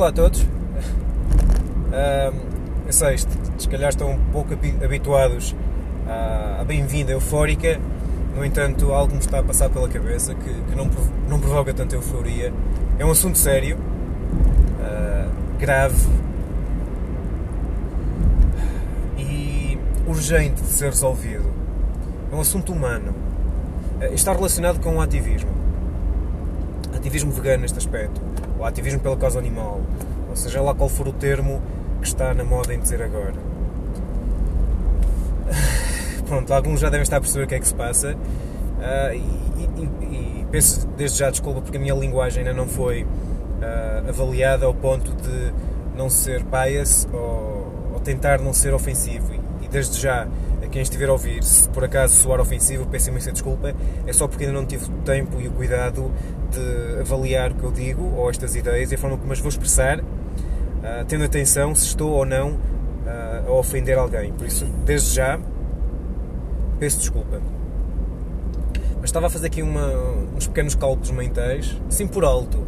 Olá a todos. eu sei, se calhar estão um pouco habituados à, bem-vinda eufórica, no entanto, algo me está a passar pela cabeça que, que não, não provoca tanta euforia. É um assunto sério, uh, grave e urgente de ser resolvido. É um assunto humano. Uh, está relacionado com o ativismo. Ativismo vegano neste aspecto ou ativismo pela causa animal, ou seja lá qual for o termo que está na moda em dizer agora. Pronto, alguns já devem estar a perceber o que é que se passa uh, e, e, e, peço desde já desculpa porque a minha linguagem ainda não foi uh, avaliada ao ponto de não ser bias ou, ou tentar não ser ofensivo e, e desde já quem estiver a ouvir, se por acaso soar ofensivo, peço imensa desculpa, é só porque ainda não tive o tempo e o cuidado de avaliar o que eu digo ou estas ideias e a forma como as vou expressar, uh, tendo atenção se estou ou não uh, a ofender alguém. Por isso, desde já, peço desculpa. Mas estava a fazer aqui uma, uns pequenos cálculos mentais, assim por alto.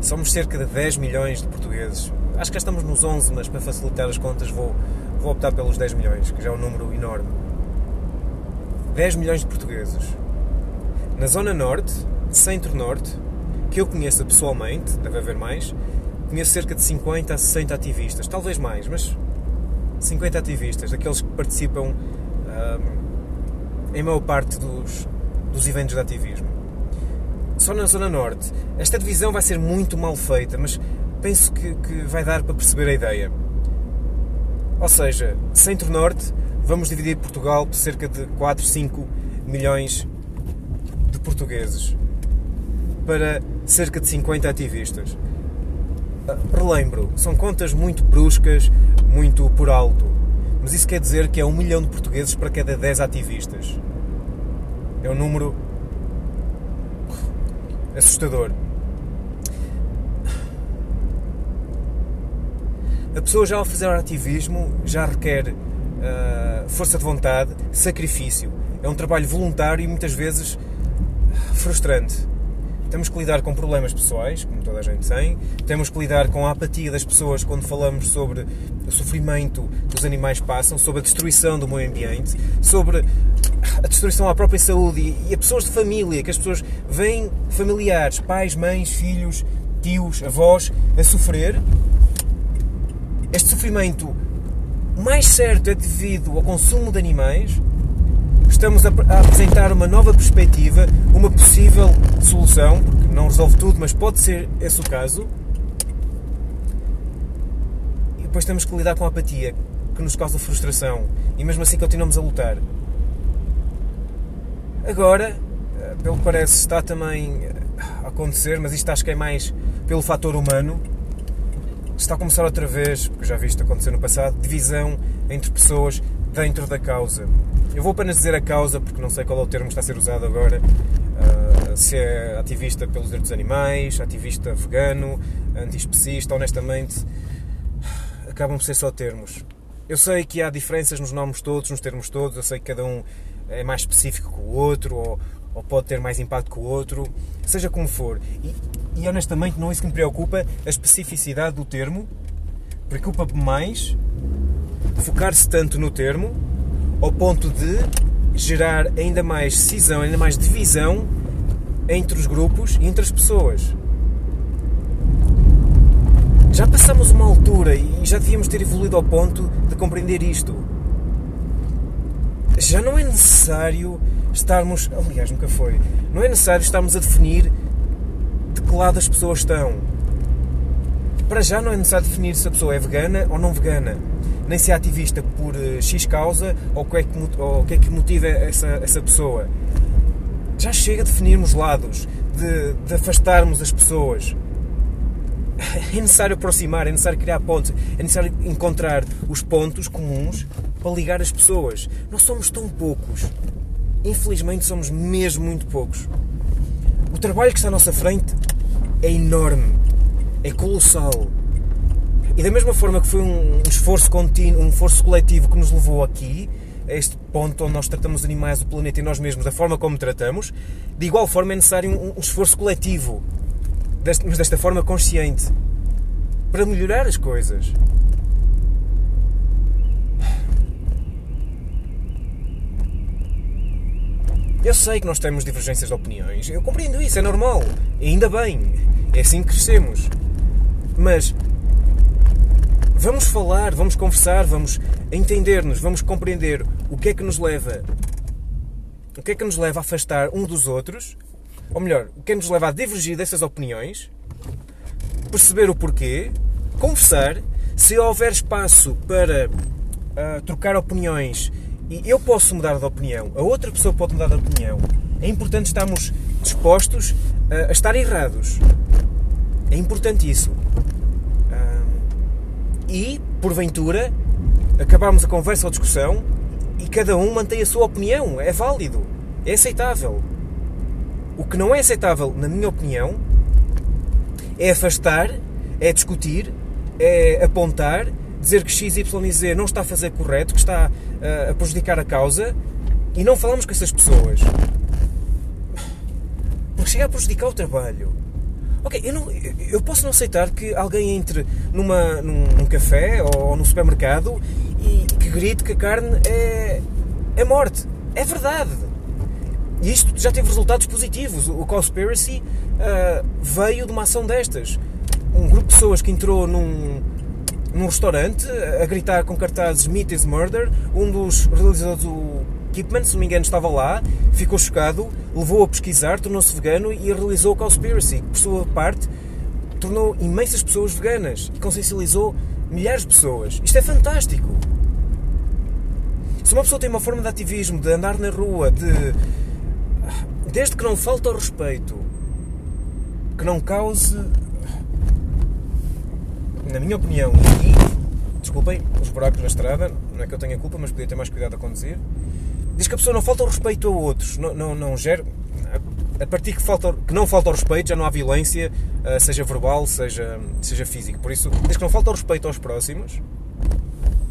Somos cerca de 10 milhões de portugueses. Acho que já estamos nos 11, mas para facilitar as contas vou, vou optar pelos 10 milhões, que já é um número enorme. 10 milhões de portugueses. Na Zona Norte, Centro-Norte, que eu conheça pessoalmente, deve haver mais, conheço cerca de 50 a 60 ativistas, talvez mais, mas 50 ativistas, daqueles que participam um, em maior parte dos, dos eventos de ativismo. Só na Zona Norte. Esta divisão vai ser muito mal feita, mas penso que, que vai dar para perceber a ideia. Ou seja, Centro-Norte, vamos dividir Portugal por cerca de 4, 5 milhões de portugueses para cerca de 50 ativistas. Ah, relembro, são contas muito bruscas, muito por alto, mas isso quer dizer que é um milhão de portugueses para cada 10 ativistas. É um número assustador. A pessoa já ao fazer ativismo já requer uh, força de vontade, sacrifício. É um trabalho voluntário e muitas vezes frustrante. Temos que lidar com problemas pessoais, como toda a gente tem, temos que lidar com a apatia das pessoas quando falamos sobre o sofrimento que os animais passam, sobre a destruição do meio ambiente, sobre a destruição à própria saúde e a pessoas de família, que as pessoas veem familiares, pais, mães, filhos, tios, avós, a sofrer. Este sofrimento mais certo é devido ao consumo de animais estamos a, apresentar uma nova perspectiva, uma possível solução, porque não resolve tudo, mas pode ser esse o caso. E depois temos que lidar com a apatia, que nos causa frustração, e mesmo assim continuamos a lutar. Agora, eh, pelo que parece, está também a acontecer, mas isto acho que é mais pelo fator humano. Está a começar outra vez, porque já vi isto acontecer no passado, divisão entre pessoas dentro da causa. Eu vou apenas dizer a causa, porque não sei qual é o termo que está a ser usado agora. Uh, se é ativista pelos direitos dos animais, ativista vegano, antiespecista, honestamente, acabam por ser só termos. Eu sei que há diferenças nos nomes todos, nos termos todos, eu sei que cada um é mais específico que o outro, ou, ou pode ter mais impacto que o outro, seja como for. E, e honestamente não é isso que me preocupa, a especificidade do termo preocupa-me mais focar-se tanto no termo ao ponto de gerar ainda mais cisão, ainda mais divisão entre os grupos e entre as pessoas. Já passamos uma altura e já devíamos ter evoluído ao ponto de compreender isto. Já não é necessário estarmos. Aliás, nunca foi. Não é necessário estarmos a definir de que lado as pessoas estão. Para já não é necessário definir se a pessoa é vegana ou não vegana nem se é ativista por eh, X causa ou o que é que, é que motiva essa, essa pessoa. Já chega de definirmos lados, de, de afastarmos as pessoas. É necessário aproximar, é necessário criar pontos, é necessário encontrar os pontos comuns para ligar as pessoas. Nós somos tão poucos. Infelizmente somos mesmo muito poucos. O trabalho que está à nossa frente é enorme, é colossal. E da mesma forma que foi um esforço contínuo, um esforço coletivo que nos levou aqui, a este ponto onde nós tratamos os animais, o planeta e nós mesmos da forma como tratamos, de igual forma é necessário um, um esforço coletivo, deste, mas desta forma consciente. para melhorar as coisas. Eu sei que nós temos divergências de opiniões, eu compreendo isso, é normal, ainda bem, é assim que crescemos. Mas vamos falar, vamos conversar, vamos entender-nos, vamos compreender o que é que nos leva o que é que nos leva a afastar um dos outros, ou melhor, o que é que nos leva a divergir dessas opiniões, perceber o porquê, conversar, se houver espaço para uh, trocar opiniões e eu posso mudar de opinião, a outra pessoa pode mudar de opinião, é importante estarmos dispostos a, estar errados. É importante isso. e, porventura, acabarmos a conversa ou a discussão e cada um mantém a sua opinião. É válido. É aceitável. O que não é aceitável, na minha opinião, é afastar, é discutir, é apontar dizer que X, Y e Z não está a fazer correto, que está uh, a prejudicar a causa e não falamos com essas pessoas. Porque chega a prejudicar o trabalho. Ok, eu, não, eu posso não aceitar que alguém entre numa, num, num café ou, ou no supermercado e que grite que a carne é, é morte. É verdade. E isto já teve resultados positivos. O Conspiracy uh, veio de uma ação destas. Um grupo de pessoas que entrou num, num restaurante a gritar com cartazes Meat is Murder. Um dos realizadores do Kipman, se não me engano, estava lá, ficou chocado, levou a pesquisar, tornou-se vegano e realizou o Conspiracy, que por sua parte tornou imensas pessoas veganas e consciencializou milhares de pessoas. Isto é fantástico! Se uma pessoa tem uma forma de ativismo, de andar na rua, de. desde que não falte respeito, que não cause na minha opinião, e desculpem os buracos na estrada, não é que eu tenha culpa, mas podia ter mais cuidado a conduzir. Diz que a pessoa não falta o respeito a outros, não, não, não gera. A partir que, falta, que não falta o respeito, já não há violência, eh, seja verbal, seja, seja física. Por isso, desde que não falta o respeito aos próximos,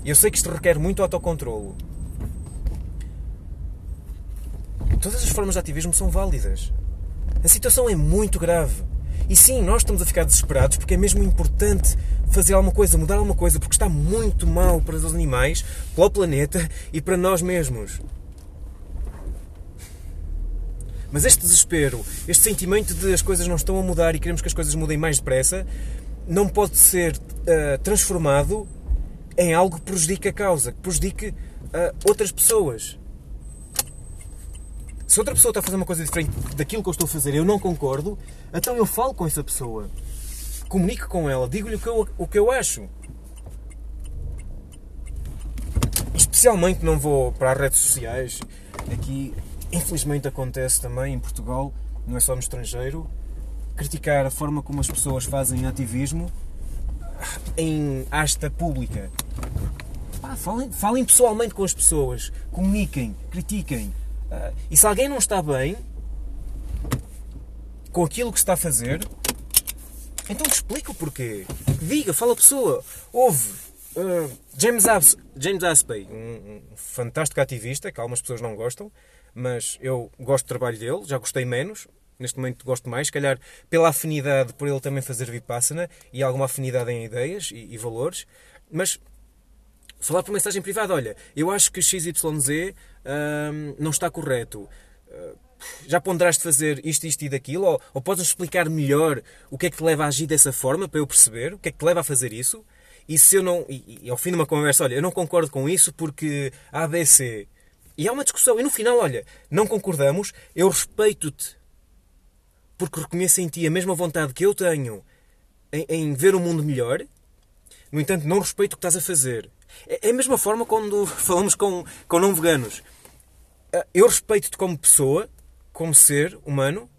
eu sei que isto requer muito autocontrolo. Todas as formas de ativismo são válidas. A situação é muito grave. E sim, nós estamos a ficar desesperados porque é mesmo importante fazer alguma coisa, mudar alguma coisa, porque está muito mal para os animais, para o planeta e para nós mesmos. Mas este desespero, este sentimento de as coisas não estão a mudar e queremos que as coisas mudem mais depressa, não pode ser uh, transformado em algo que prejudique a causa, que prejudique uh, outras pessoas. Se outra pessoa está a fazer uma coisa diferente daquilo que eu estou a fazer eu não concordo, então eu falo com essa pessoa. Comunico com ela, digo-lhe o, que eu, o que eu acho. Especialmente não vou para as redes sociais. Aqui, infelizmente, acontece também em Portugal, não é só no estrangeiro, criticar a forma como as pessoas fazem ativismo em asta pública. falem, falem pessoalmente com as pessoas, comuniquem, critiquem, Uh, e se alguém não está bem com aquilo que está a fazer, então explica o porquê. Diga, fala a pessoa. Houve uh, James, As James Aspey, um, um, fantástico ativista, que algumas pessoas não gostam, mas eu gosto do trabalho dele, já gostei menos. Neste momento gosto mais, se calhar pela afinidade por ele também fazer Vipassana e alguma afinidade em ideias e, e valores. Mas falar por mensagem privada, olha, eu acho que XYZ não está correto. Uh, já ponderaste fazer isto, isto e daquilo? Ou, ou podes explicar melhor o que é que te leva a agir dessa forma para eu perceber? O que é que te leva a fazer isso? E se eu não. E, e ao fim de uma conversa, olha, eu não concordo com isso porque ABC. E há uma discussão. E no final, olha, não concordamos, eu respeito-te porque reconheço em ti a mesma vontade que eu tenho em, em ver o mundo melhor. No entanto, não respeito o que estás a fazer. É, é a mesma forma quando falamos com, com não veganos. Ah, eu respeito-te como pessoa, como ser humano.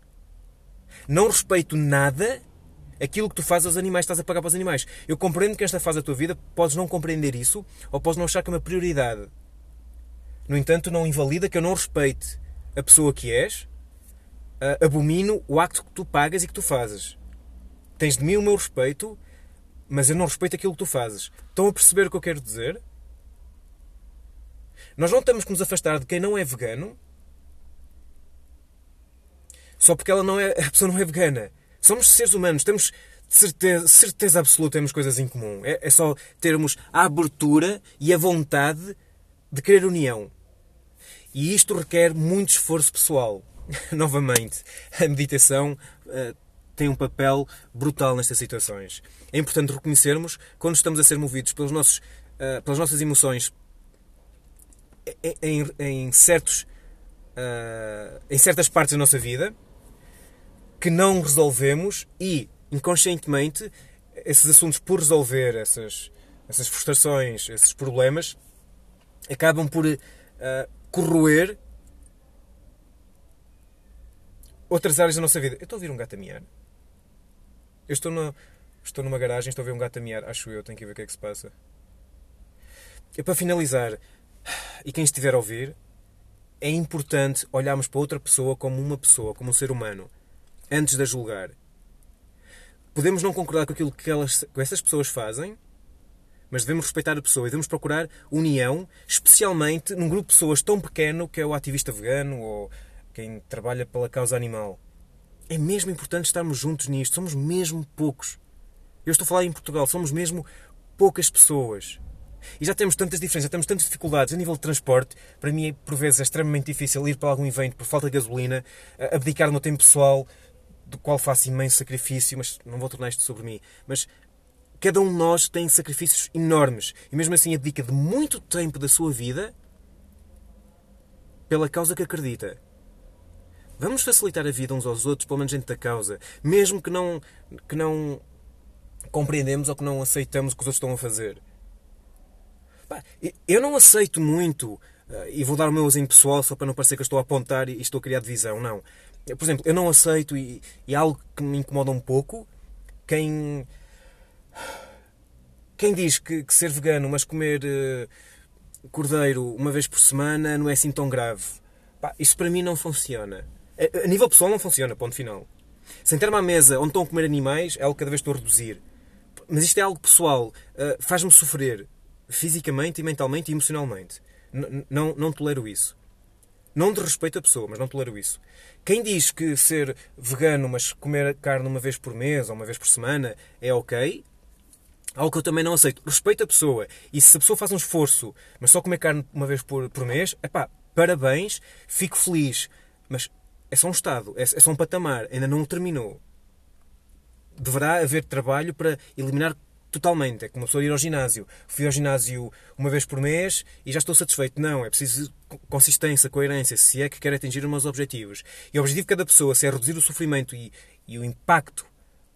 Não respeito nada aquilo que tu fazes aos animais, estás a pagar para os animais. Eu compreendo que esta fase da tua vida podes não compreender isso ou podes não achar que é uma prioridade. No entanto, não invalida que eu não respeite a pessoa que és, abomino o acto que tu pagas e que tu fazes. Tens de mim o meu respeito mas eu não respeito aquilo que tu fazes. Estão a perceber o que eu quero dizer? Nós não temos que nos afastar de quem não é vegano só porque ela não é, a pessoa não é vegana. Somos seres humanos, temos certeza, certeza absoluta temos coisas em comum. É, é só termos a abertura e a vontade de querer união. E isto requer muito esforço pessoal. Novamente, a meditação uh, tem um papel brutal nestas situações. É importante reconhecermos quando estamos a ser movidos pelos nossos, uh, pelas nossas emoções em, em, certos, uh, em certas partes da nossa vida que não resolvemos e, inconscientemente, esses assuntos por resolver, essas, essas frustrações, esses problemas, acabam por uh, corroer outras áreas da nossa vida. Eu estou a ouvir um gato a miar. Eu estou, na, estou numa garagem, estou a ver um gato a miar. Acho eu, tenho que ver o que é que se passa. E para finalizar, e quem estiver a ouvir, é importante olharmos para outra pessoa como uma pessoa, como um ser humano, antes de a julgar. Podemos não concordar com aquilo que, elas, que essas pessoas fazem, mas devemos respeitar a pessoa e devemos procurar união, especialmente num grupo de pessoas tão pequeno que é o ativista vegano ou quem trabalha pela causa animal. É mesmo importante estarmos juntos nisto. Somos mesmo poucos. Eu estou a falar em Portugal, somos mesmo poucas pessoas. E já temos tantas diferenças, já temos tantas dificuldades a nível de transporte. Para mim, por vezes, é extremamente difícil ir para algum evento por falta de gasolina, abdicar do meu tempo pessoal, do qual faço imenso sacrifício, mas não vou tornar isto sobre mim. Mas cada um de nós tem sacrifícios enormes e mesmo assim abdica de muito tempo da sua vida pela causa que acredita. Vamos facilitar a vida uns aos outros, pelo menos dentro da causa, mesmo que não, que não compreendemos ou que não aceitamos o que os outros estão a fazer. Eu não aceito muito, eh, e vou dar o meu exemplo pessoal só para não parecer que eu estou a apontar e estou a criar divisão, não. Por exemplo, eu não aceito, e, e é algo que me incomoda um pouco, quem. Quem diz que, que ser vegano, mas comer uh, cordeiro uma vez por semana não é assim tão grave. Pá, isso para mim não funciona. A, a nível pessoal não funciona, ponto final. Sentar-me à mesa onde estão a comer animais é algo que cada vez estou a reduzir. Mas isto é algo pessoal. Uh, Faz-me sofrer fisicamente e mentalmente e emocionalmente. Não, tolero isso. Não de respeito à pessoa, mas não tolero isso. Quem diz que ser vegano, mas comer carne uma vez por mês ou uma vez por semana é ok, algo que eu também não aceito. Respeito a pessoa. E se a pessoa faz um esforço, mas só comer carne uma vez por, por mês, epá, parabéns, fico feliz. Mas é só um estado, é, é só um patamar, ainda não terminou. Deverá haver trabalho para eliminar totalmente. É como uma pessoa ir ao ginásio. Fui ao ginásio uma vez por mês e já estou satisfeito. Não, é preciso consistência, coerência, se é que quer atingir os meus objetivos. E o objetivo de cada pessoa, se é reduzir o sofrimento e, e o impacto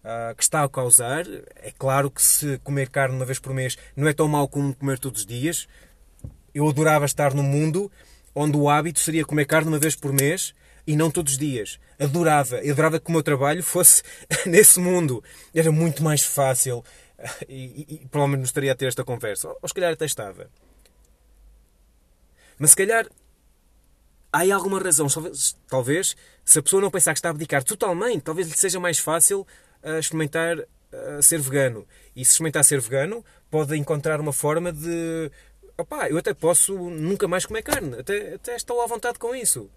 uh, que está a causar, é claro que se comer carne uma vez por mês não é tão mau como comer todos os dias. Eu adorava estar num mundo onde o hábito seria comer carne uma vez por mês e não todos os dias. Adorava. Adorava que o meu trabalho fosse nesse mundo. Era muito mais fácil e, e, e provavelmente não estaria a ter esta conversa. Ou, ou se calhar até estava. Mas se calhar há aí alguma razão. Talvez, talvez, se a pessoa não pensar que está a abdicar totalmente, talvez lhe seja mais fácil uh, experimentar uh, ser vegano. E se experimentar ser vegano, pode encontrar uma forma de. Opá, eu até posso nunca mais comer carne. Até, até estou à vontade com isso.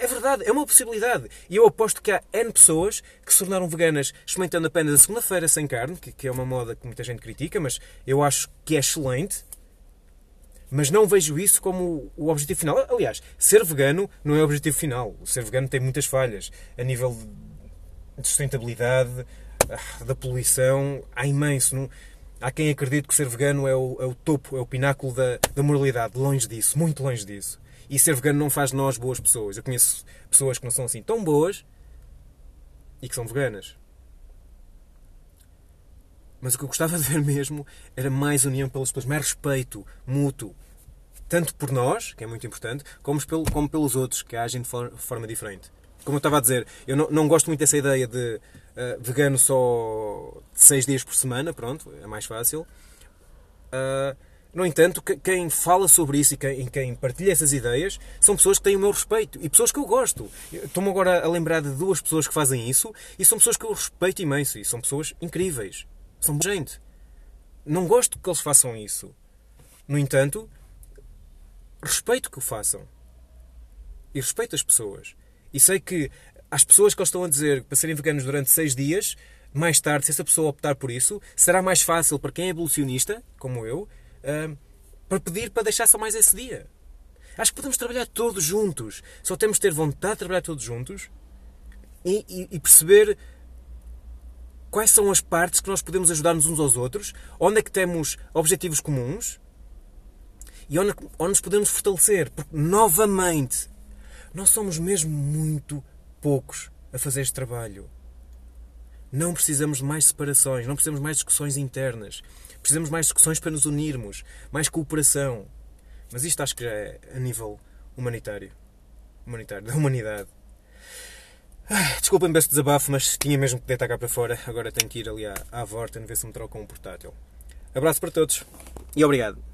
É verdade, é uma possibilidade. E eu aposto que há N pessoas que se tornaram veganas experimentando apenas a segunda-feira sem carne, que, que é uma moda que muita gente critica, mas eu acho que é excelente. Mas não vejo isso como o objetivo final. Aliás, ser vegano não é o objetivo final. O ser vegano tem muitas falhas. A nível de sustentabilidade, ah, da poluição, há imenso. Não... Há quem acredite que ser vegano é o, é o topo, é o pináculo da, da moralidade. Longe disso, muito longe disso. E ser vegano não faz de nós boas pessoas. Eu conheço pessoas que não são assim tão boas e que são veganas. Mas o que eu gostava de ver mesmo era mais união pelas pessoas, mais respeito mútuo. Tanto por nós, que é muito importante, como, pelo, como pelos outros, que agem de forma diferente. Como eu estava a dizer, eu não, não gosto muito dessa ideia de uh, vegano só seis dias por semana, pronto, é mais fácil. Uh, no entanto, quem fala sobre isso e quem, partilha essas ideias são pessoas que têm o meu respeito e pessoas que eu gosto. Estou-me agora a lembrar de duas pessoas que fazem isso e são pessoas que eu respeito imenso e são pessoas incríveis. São gente. Não gosto que eles façam isso. No entanto, respeito que o façam. E respeito as pessoas. E sei que as pessoas que eles estão a dizer para serem veganos durante seis dias mais tarde, se essa pessoa optar por isso, será mais fácil para quem é evolucionista, como eu, para pedir para deixar só mais esse dia. Acho que podemos trabalhar todos juntos. Só temos de ter vontade de trabalhar todos juntos e, e, e perceber quais são as partes que nós podemos ajudar-nos uns aos outros, onde é que temos objetivos comuns e onde, onde nos podemos fortalecer. Porque, novamente, nós somos mesmo muito poucos a fazer este trabalho. Não precisamos de mais separações, não precisamos de mais discussões internas. Precisamos mais discussões para nos unirmos, mais cooperação. Mas isto acho que já é a nível humanitário. Humanitário, da humanidade. Desculpem-me este desabafo, mas tinha mesmo que deitar cá para fora. Agora tenho que ir ali à, à Vorten ver se me trocam um portátil. Abraço para todos e obrigado.